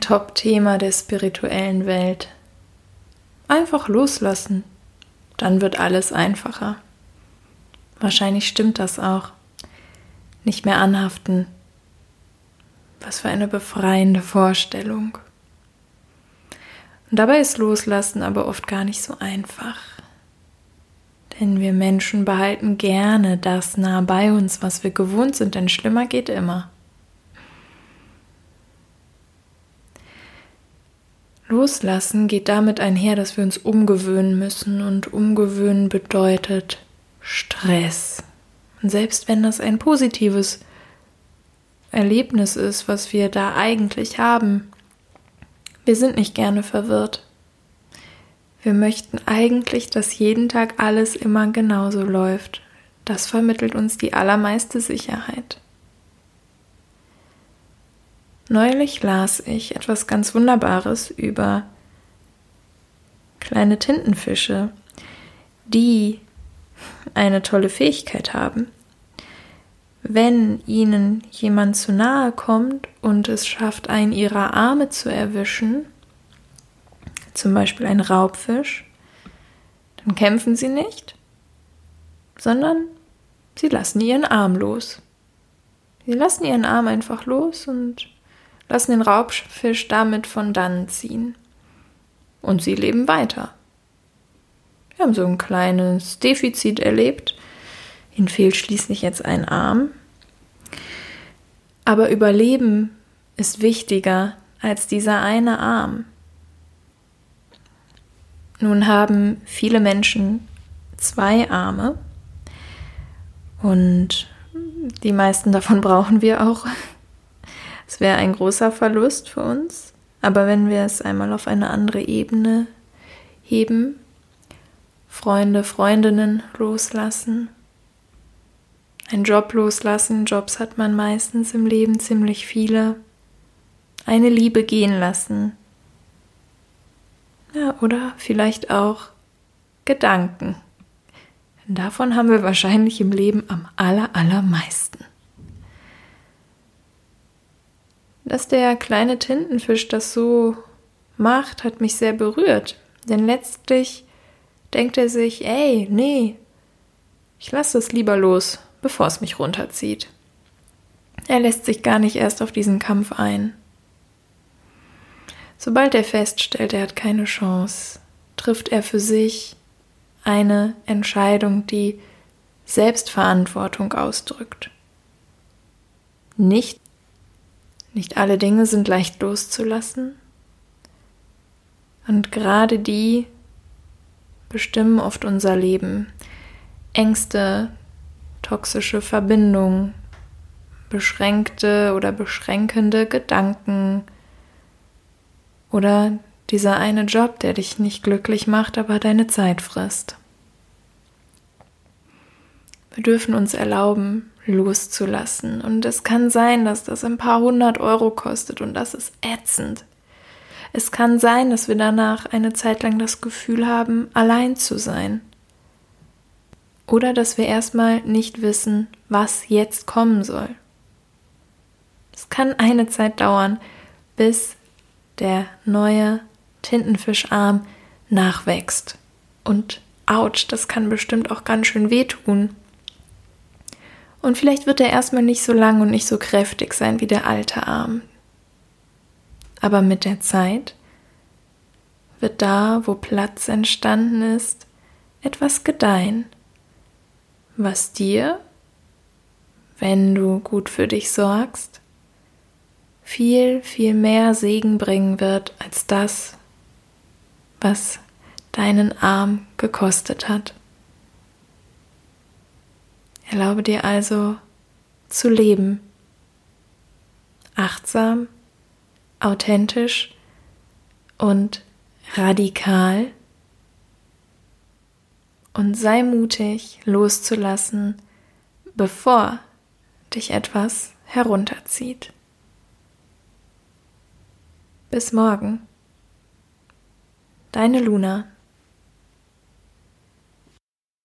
Top-Thema der spirituellen Welt. Einfach loslassen, dann wird alles einfacher. Wahrscheinlich stimmt das auch. Nicht mehr anhaften. Was für eine befreiende Vorstellung. Und dabei ist Loslassen aber oft gar nicht so einfach. Denn wir Menschen behalten gerne das nah bei uns, was wir gewohnt sind, denn schlimmer geht immer. Loslassen geht damit einher, dass wir uns umgewöhnen müssen und umgewöhnen bedeutet Stress. Und selbst wenn das ein positives Erlebnis ist, was wir da eigentlich haben, wir sind nicht gerne verwirrt. Wir möchten eigentlich, dass jeden Tag alles immer genauso läuft. Das vermittelt uns die allermeiste Sicherheit. Neulich las ich etwas ganz Wunderbares über kleine Tintenfische, die eine tolle Fähigkeit haben. Wenn ihnen jemand zu nahe kommt und es schafft, einen ihrer Arme zu erwischen, zum Beispiel ein Raubfisch, dann kämpfen sie nicht, sondern sie lassen ihren Arm los. Sie lassen ihren Arm einfach los und lassen den Raubfisch damit von dannen ziehen. Und sie leben weiter. Wir haben so ein kleines Defizit erlebt. Ihnen fehlt schließlich jetzt ein Arm. Aber Überleben ist wichtiger als dieser eine Arm. Nun haben viele Menschen zwei Arme und die meisten davon brauchen wir auch wäre ein großer Verlust für uns, aber wenn wir es einmal auf eine andere Ebene heben, Freunde, Freundinnen loslassen, einen Job loslassen, Jobs hat man meistens im Leben ziemlich viele, eine Liebe gehen lassen, ja, oder vielleicht auch Gedanken. Davon haben wir wahrscheinlich im Leben am aller, allermeisten. Dass der kleine Tintenfisch das so macht, hat mich sehr berührt. Denn letztlich denkt er sich, ey, nee, ich lasse es lieber los, bevor es mich runterzieht. Er lässt sich gar nicht erst auf diesen Kampf ein. Sobald er feststellt, er hat keine Chance, trifft er für sich eine Entscheidung, die Selbstverantwortung ausdrückt. Nicht nicht alle Dinge sind leicht loszulassen. Und gerade die bestimmen oft unser Leben. Ängste, toxische Verbindungen, beschränkte oder beschränkende Gedanken oder dieser eine Job, der dich nicht glücklich macht, aber deine Zeit frisst. Wir dürfen uns erlauben, loszulassen. Und es kann sein, dass das ein paar hundert Euro kostet und das ist ätzend. Es kann sein, dass wir danach eine Zeit lang das Gefühl haben, allein zu sein. Oder dass wir erstmal nicht wissen, was jetzt kommen soll. Es kann eine Zeit dauern, bis der neue Tintenfischarm nachwächst. Und ouch, das kann bestimmt auch ganz schön wehtun. Und vielleicht wird er erstmal nicht so lang und nicht so kräftig sein wie der alte Arm. Aber mit der Zeit wird da, wo Platz entstanden ist, etwas gedeihen, was dir, wenn du gut für dich sorgst, viel, viel mehr Segen bringen wird als das, was deinen Arm gekostet hat. Erlaube dir also zu leben. Achtsam, authentisch und radikal. Und sei mutig loszulassen, bevor dich etwas herunterzieht. Bis morgen. Deine Luna.